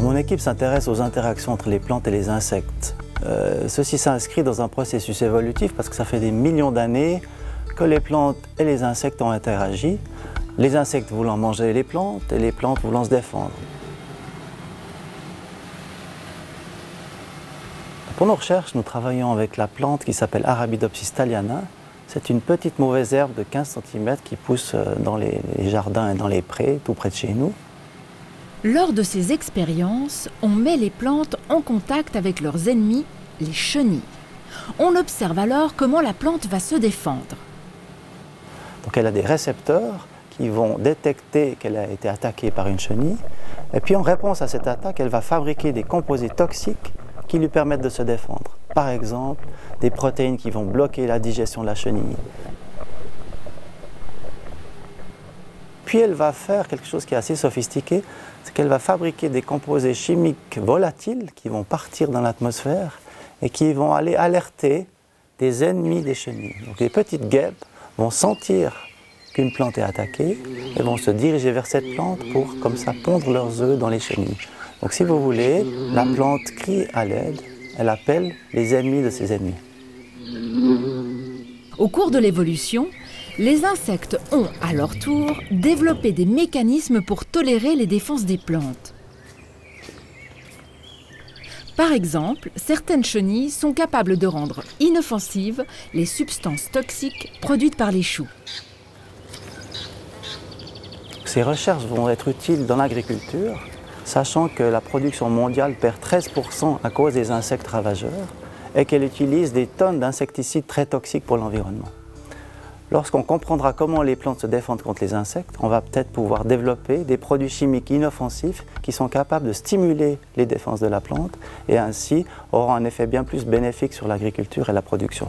Mon équipe s'intéresse aux interactions entre les plantes et les insectes. Euh, ceci s'inscrit dans un processus évolutif parce que ça fait des millions d'années que les plantes et les insectes ont interagi, les insectes voulant manger les plantes et les plantes voulant se défendre. Pour nos recherches, nous travaillons avec la plante qui s'appelle Arabidopsis thaliana. C'est une petite mauvaise herbe de 15 cm qui pousse euh, dans les jardins et dans les prés, tout près de chez nous. Lors de ces expériences, on met les plantes en contact avec leurs ennemis, les chenilles. On observe alors comment la plante va se défendre. Donc elle a des récepteurs qui vont détecter qu'elle a été attaquée par une chenille. Et puis en réponse à cette attaque, elle va fabriquer des composés toxiques qui lui permettent de se défendre. Par exemple, des protéines qui vont bloquer la digestion de la chenille. Puis elle va faire quelque chose qui est assez sophistiqué, c'est qu'elle va fabriquer des composés chimiques volatiles qui vont partir dans l'atmosphère et qui vont aller alerter des ennemis des chenilles. Les petites guêpes vont sentir qu'une plante est attaquée et vont se diriger vers cette plante pour, comme ça, pondre leurs œufs dans les chenilles. Donc si vous voulez, la plante crie à l'aide, elle appelle les ennemis de ses ennemis. Au cours de l'évolution, les insectes ont, à leur tour, développé des mécanismes pour tolérer les défenses des plantes. Par exemple, certaines chenilles sont capables de rendre inoffensives les substances toxiques produites par les choux. Ces recherches vont être utiles dans l'agriculture sachant que la production mondiale perd 13% à cause des insectes ravageurs et qu'elle utilise des tonnes d'insecticides très toxiques pour l'environnement. Lorsqu'on comprendra comment les plantes se défendent contre les insectes, on va peut-être pouvoir développer des produits chimiques inoffensifs qui sont capables de stimuler les défenses de la plante et ainsi auront un effet bien plus bénéfique sur l'agriculture et la production.